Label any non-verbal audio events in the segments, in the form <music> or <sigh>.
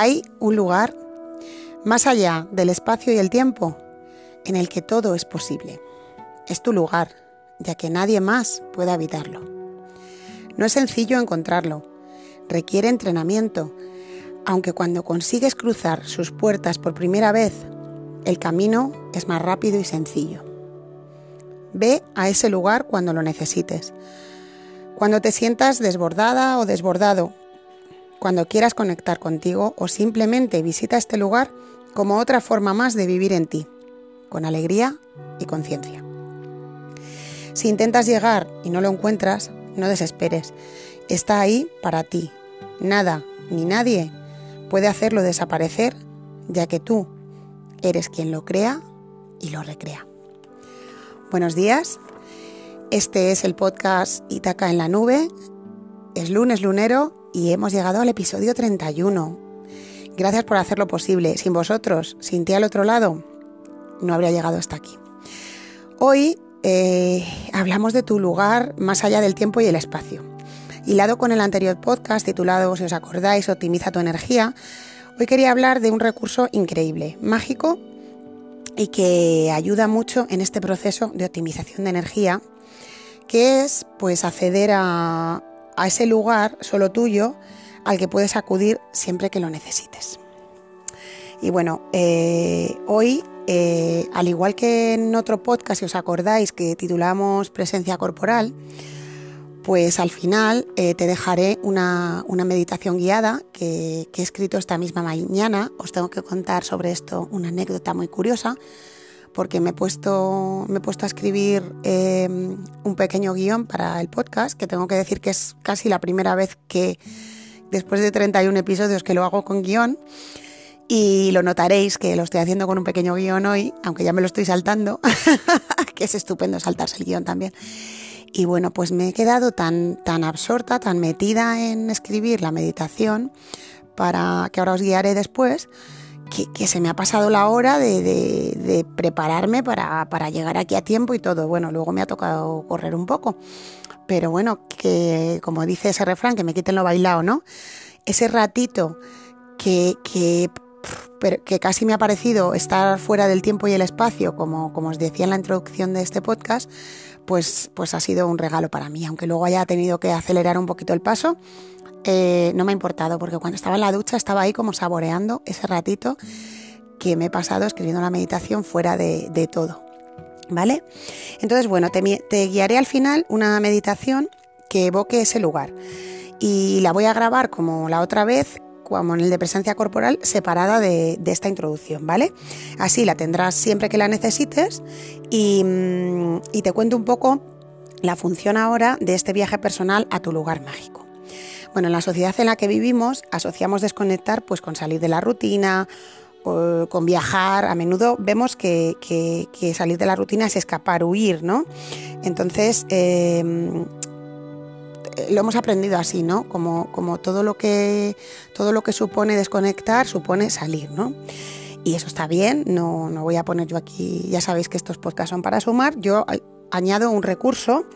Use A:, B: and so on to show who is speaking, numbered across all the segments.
A: Hay un lugar más allá del espacio y el tiempo en el que todo es posible. Es tu lugar, ya que nadie más puede habitarlo. No es sencillo encontrarlo, requiere entrenamiento, aunque cuando consigues cruzar sus puertas por primera vez, el camino es más rápido y sencillo. Ve a ese lugar cuando lo necesites, cuando te sientas desbordada o desbordado, cuando quieras conectar contigo o simplemente visita este lugar como otra forma más de vivir en ti, con alegría y conciencia. Si intentas llegar y no lo encuentras, no desesperes. Está ahí para ti. Nada ni nadie puede hacerlo desaparecer, ya que tú eres quien lo crea y lo recrea. Buenos días. Este es el podcast Itaca en la nube. Es lunes lunero y hemos llegado al episodio 31. Gracias por hacerlo posible. Sin vosotros, sin ti al otro lado, no habría llegado hasta aquí. Hoy eh, hablamos de tu lugar más allá del tiempo y el espacio. Hilado con el anterior podcast titulado, si os acordáis, Optimiza tu energía, hoy quería hablar de un recurso increíble, mágico y que ayuda mucho en este proceso de optimización de energía, que es pues acceder a, ese lugar solo tuyo al que puedes acudir siempre que lo necesites. Y bueno, eh, hoy eh, al igual que en otro podcast, si os acordáis, que titulamos Presencia Corporal, pues al final eh, te dejaré una, meditación guiada que, he escrito esta misma mañana. Os tengo que contar sobre esto una anécdota muy curiosa, porque me he puesto, me he puesto a escribir em, un pequeño guion para el podcast, que tengo que decir que es casi la primera vez que, después de 31 episodios, que lo hago con guion. Y lo notaréis que lo estoy haciendo con un pequeño guion hoy, aunque ya me lo estoy saltando, <laughs> que es estupendo saltarse el guion también. Y bueno, pues me he quedado tan, tan absorta, tan metida en escribir la meditación, para que ahora os guiaré después, que, se me ha pasado la hora de, prepararme para, llegar aquí a tiempo y todo. Bueno, luego me ha tocado correr un poco. Pero bueno, que como dice ese refrán, que me quiten lo bailado, ¿no? Ese ratito que, que que casi me ha parecido estar fuera del tiempo y el espacio, como, como os decía en la introducción de este podcast, pues, pues ha sido un regalo para mí. Aunque luego haya tenido que acelerar un poquito el paso, eh, no me ha importado, porque cuando estaba en la ducha estaba ahí como saboreando ese ratito que me he pasado escribiendo la meditación fuera de, todo. ¿Vale? Entonces, bueno, te, guiaré al final una meditación que evoque ese lugar. Y la voy a grabar como la otra vez como en el de presencia corporal, separada de, esta introducción, ¿vale? Así la tendrás siempre que la necesites mm, y, te cuento un poco la función ahora de este viaje personal a tu lugar mágico. Bueno, en la sociedad en la que vivimos asociamos desconectar pues con salir de la rutina, con viajar, a menudo vemos que, salir de la rutina es escapar, huir, ¿no? Entonces, em, lo hemos aprendido así, ¿no? Como, como todo, lo que, todo lo que supone desconectar supone salir, ¿no? Y eso está bien, no, no voy a poner yo aquí, ya sabéis que estos podcasts son para sumar, yo añado un recurso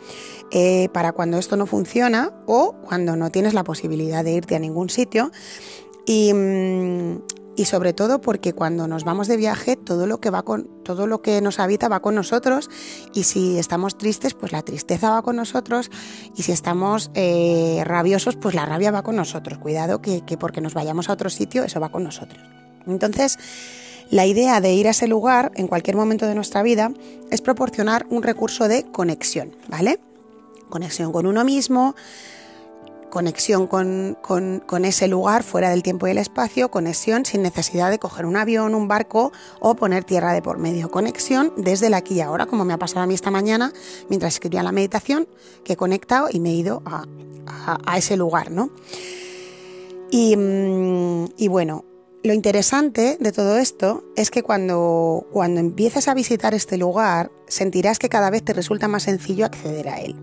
A: eh, para cuando esto no funciona o cuando no tienes la posibilidad de irte a ningún sitio. Y, mm, y sobre todo porque cuando nos vamos de viaje todo lo que va con todo lo que nos habita va con nosotros. Y si estamos tristes pues la tristeza va con nosotros. Y si estamos eh, rabiosos pues la rabia va con nosotros. Cuidado que, que porque nos vayamos a otro sitio eso va con nosotros. Entonces la idea de ir a ese lugar en cualquier momento de nuestra vida es proporcionar un recurso de conexión vale conexión con uno mismo conexión con, ese lugar fuera del tiempo y el espacio, conexión sin necesidad de coger un avión, un barco o poner tierra de por medio, conexión desde el aquí y ahora, como me ha pasado a mí esta mañana mientras escribía la meditación, que he conectado y me he ido a, ese lugar, ¿no? Y, mm, y, bueno, lo interesante de todo esto es que cuando, cuando empieces a visitar este lugar, sentirás que cada vez te resulta más sencillo acceder a él.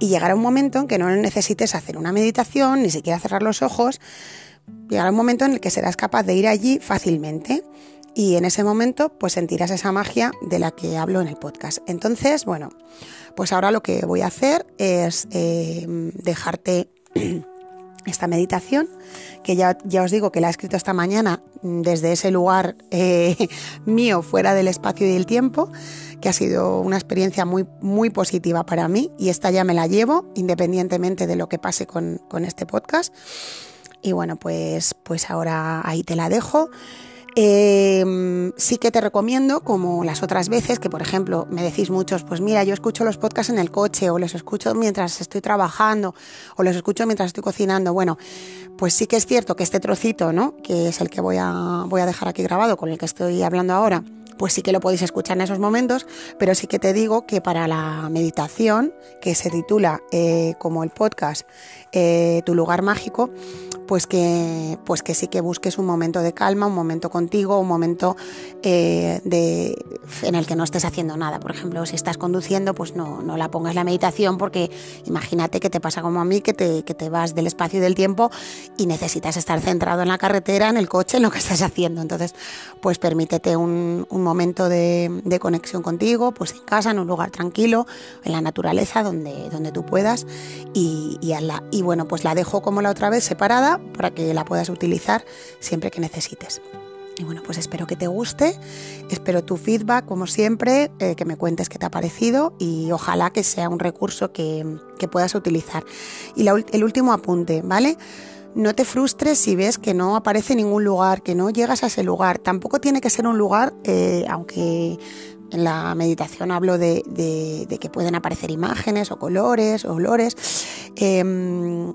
A: Y llegará un momento en que no necesites hacer una meditación, ni siquiera cerrar los ojos, llegará un momento en el que serás capaz de ir allí fácilmente. Y en ese momento pues sentirás esa magia de la que hablo en el podcast. Entonces, bueno, pues ahora lo que voy a hacer es eh, dejarte esta meditación, que ya, ya, os digo que la he escrito esta mañana desde ese lugar eh, <laughs> mío fuera del espacio y del tiempo, que ha sido una experiencia muy, muy positiva para mí y esta ya me la llevo independientemente de lo que pase con, con este podcast. Y bueno, pues, pues ahora ahí te la dejo. Eh, sí que te recomiendo, como las otras veces, que por ejemplo me decís muchos, pues mira, yo escucho los podcasts en el coche o los escucho mientras estoy trabajando o los escucho mientras estoy cocinando. Bueno, pues sí que es cierto que este trocito, ¿no? Que es el que voy a, voy a dejar aquí grabado, con el que estoy hablando ahora, pues sí que lo podéis escuchar en esos momentos, pero sí que te digo que para la meditación, que se titula eh, como el podcast eh, Tu lugar mágico, pues que, pues que sí que busques un momento de calma, un momento contigo, un momento eh, de, en el que no estés haciendo nada. Por ejemplo, si estás conduciendo, pues no, no la pongas la meditación porque imagínate que te pasa como a mí, que te, que te vas del espacio y del tiempo y necesitas estar centrado en la carretera, en el coche, en lo que estás haciendo. Entonces, pues permítete un, un momento de, de, conexión contigo, pues en casa, en un lugar tranquilo, en la naturaleza, donde, donde tú puedas. Y, y, y bueno, pues la dejo como la otra vez separada para que la puedas utilizar siempre que necesites. Y bueno, pues espero que te guste, espero tu feedback como siempre, eh, que me cuentes qué te ha parecido y ojalá que sea un recurso que, que puedas utilizar. Y el último apunte, ¿vale? No te frustres si ves que no aparece ningún lugar, que no llegas a ese lugar. Tampoco tiene que ser un lugar, eh, aunque en la meditación hablo de, que pueden aparecer imágenes o colores o olores. Em,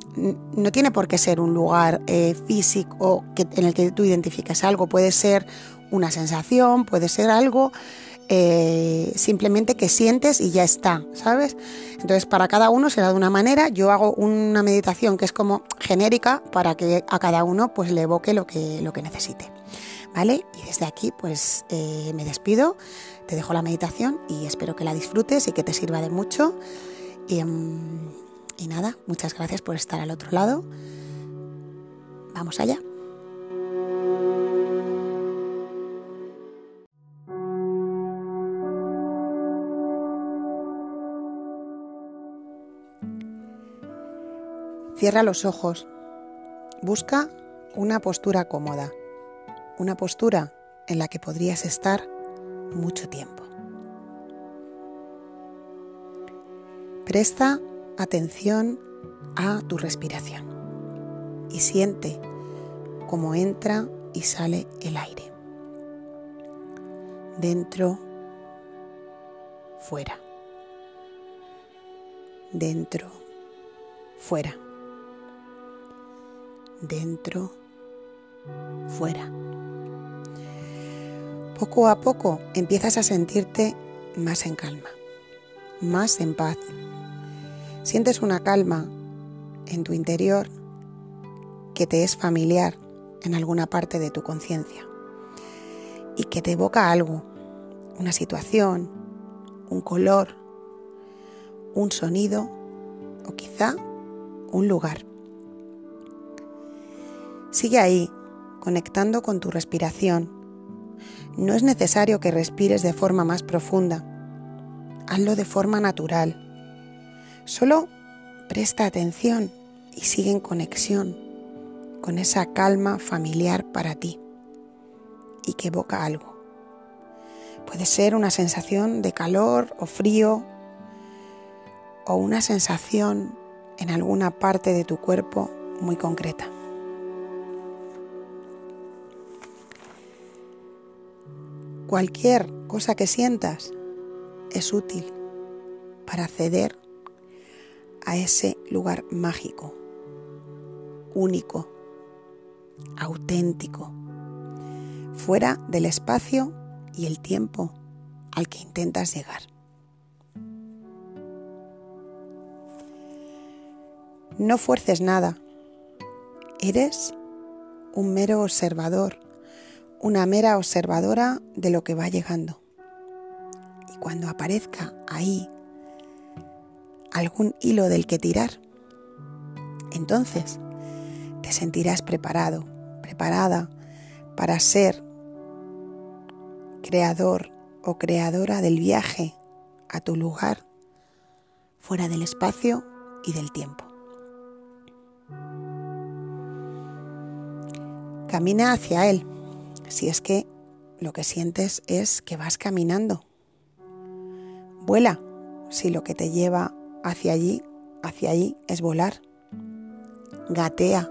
A: no tiene por qué ser un lugar eh, físico en el que tú identifiques algo. Puede ser una sensación, puede ser algo eh, simplemente que sientes y ya está, ¿sabes? Entonces para cada uno será de una manera. Yo hago una meditación que es como genérica para que a cada uno pues le evoque lo que, lo que necesite. ¿Vale? Y desde aquí pues eh, me despido. Te dejo la meditación y espero que la disfrutes y que te sirva de mucho. Y, y nada, muchas gracias por estar al otro lado. Vamos allá. Cierra los ojos. Busca una postura cómoda, una postura en la que podrías estar mucho tiempo. Presta atención a tu respiración y siente cómo entra y sale el aire. Dentro, fuera. Dentro, fuera. Dentro, fuera. Poco a poco empiezas a sentirte más en calma, más en paz. Sientes una calma en tu interior que te es familiar en alguna parte de tu conciencia y que te evoca algo, una situación, un color, un sonido o quizá un lugar. Sigue ahí, conectando con tu respiración no es necesario que respires de forma más profunda. Hazlo de forma natural. Solo presta atención y sigue en conexión con esa calma familiar para ti y que evoca algo. Puede ser una sensación de calor o frío o una sensación en alguna parte de tu cuerpo muy concreta. Cualquier cosa que sientas es útil para acceder a ese lugar mágico, único, auténtico, fuera del espacio y el tiempo al que intentas llegar. No fuerces nada, eres un mero observador una mera observadora de lo que va llegando. Y cuando aparezca ahí algún hilo del que tirar, entonces te sentirás preparado, preparada para ser creador o creadora del viaje a tu lugar fuera del espacio y del tiempo. Camina hacia Él, si es que lo que sientes es que vas caminando. Vuela, si lo que te lleva hacia allí, hacia allí es volar. Gatea,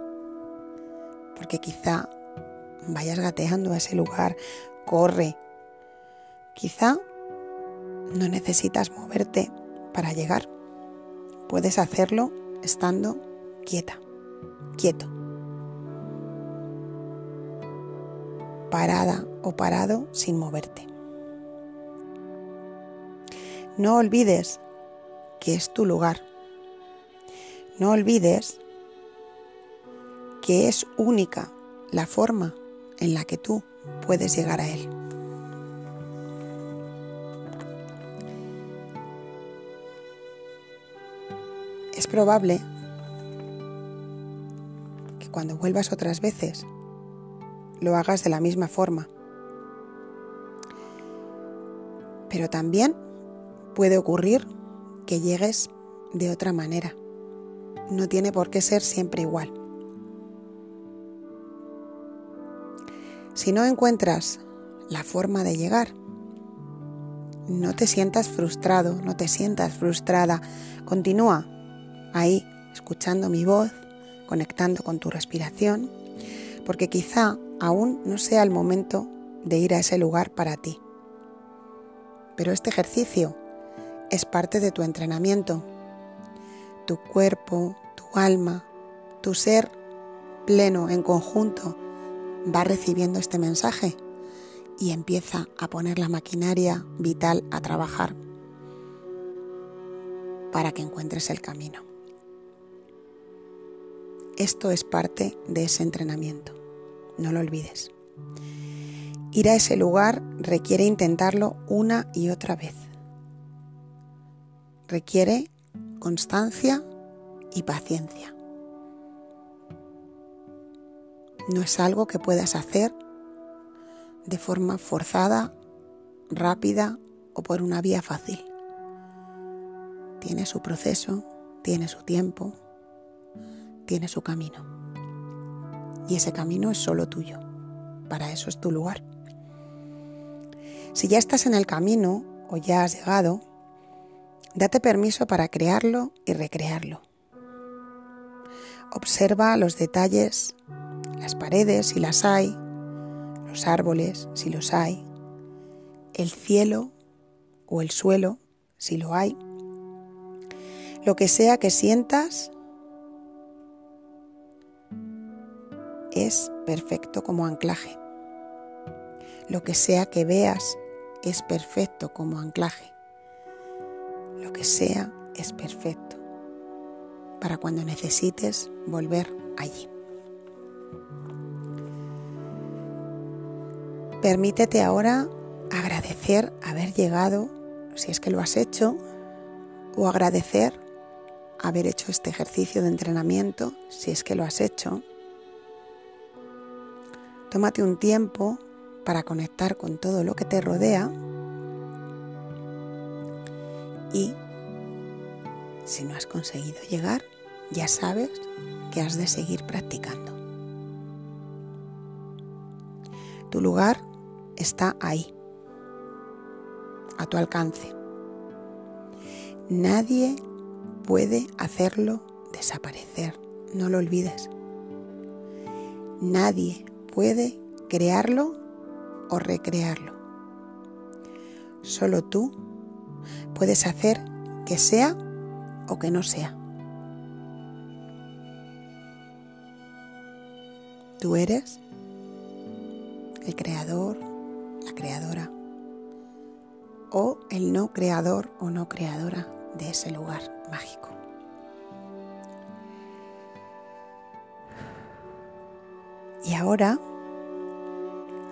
A: porque quizá vayas gateando a ese lugar, corre. Quizá no necesitas moverte para llegar. Puedes hacerlo estando quieta, quieto. Parada o parado sin moverte. No olvides que es tu lugar. No olvides que es única la forma en la que tú puedes llegar a Él. Es probable que cuando vuelvas otras veces lo hagas de la misma forma. Pero también puede ocurrir que llegues de otra manera. No tiene por qué ser siempre igual. Si no encuentras la forma de llegar, no te sientas frustrado, no te sientas frustrada. Continúa ahí, escuchando mi voz, conectando con tu respiración, porque quizá aún no sea el momento de ir a ese lugar para ti. Pero este ejercicio es parte de tu entrenamiento. Tu cuerpo, tu alma, tu ser pleno en conjunto va recibiendo este mensaje y empieza a poner la maquinaria vital a trabajar para que encuentres el camino. Esto es parte de ese entrenamiento, no lo olvides. Ir a ese lugar requiere intentarlo una y otra vez. Requiere constancia y paciencia. No es algo que puedas hacer de forma forzada, rápida o por una vía fácil. Tiene su proceso, tiene su tiempo, tiene su camino. Y ese camino es solo tuyo. Para eso es tu lugar. Si ya estás en el camino o ya has llegado, date permiso para crearlo y recrearlo. Observa los detalles las paredes si las hay, los árboles si los hay, el cielo o el suelo si lo hay. Lo que sea que sientas es perfecto como anclaje. Lo que sea que veas es perfecto como anclaje. Lo que sea es perfecto para cuando necesites volver allí. Permítete ahora agradecer haber llegado, si es que lo has hecho, o agradecer haber hecho este ejercicio de entrenamiento, si es que lo has hecho. Tómate un tiempo para conectar con todo lo que te rodea y si no has conseguido llegar, ya sabes que has de seguir practicando. Tu lugar está ahí, a tu alcance. Nadie puede hacerlo desaparecer, no lo olvides. Nadie puede crearlo o recrearlo. Solo tú puedes hacer que sea o que no sea. Tú eres el creador la creadora o el no creador o no creadora de ese lugar mágico. Y ahora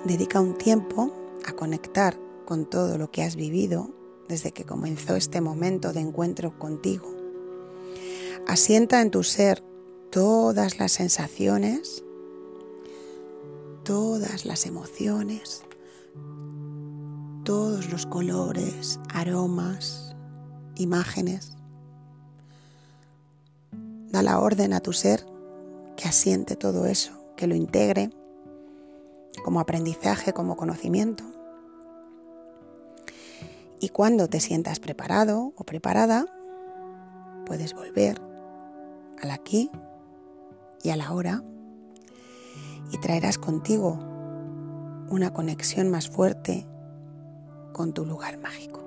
A: dedica un tiempo a conectar con todo lo que has vivido desde que comenzó este momento de encuentro contigo. Asienta en tu ser todas las sensaciones, todas las emociones, todos los colores, aromas, imágenes. Da la orden a tu ser que asiente todo eso, que lo integre como aprendizaje, como conocimiento. Y cuando te sientas preparado o preparada, puedes volver al aquí y a la hora y traerás contigo una conexión más fuerte con tu lugar mágico.